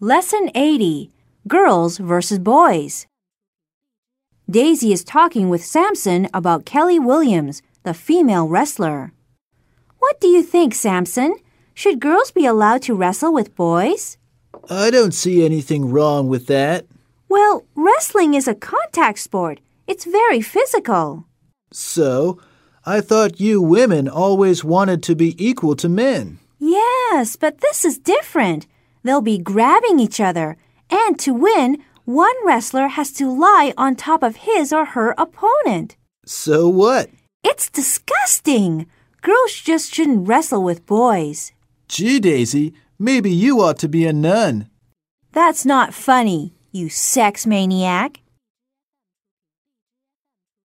Lesson 80 Girls versus Boys. Daisy is talking with Samson about Kelly Williams, the female wrestler. What do you think, Samson? Should girls be allowed to wrestle with boys? I don't see anything wrong with that. Well, wrestling is a contact sport. It's very physical. So, I thought you women always wanted to be equal to men. Yes, but this is different. They'll be grabbing each other, and to win, one wrestler has to lie on top of his or her opponent. So what? It's disgusting. Girls just shouldn't wrestle with boys. Gee, Daisy, maybe you ought to be a nun. That's not funny, you sex maniac.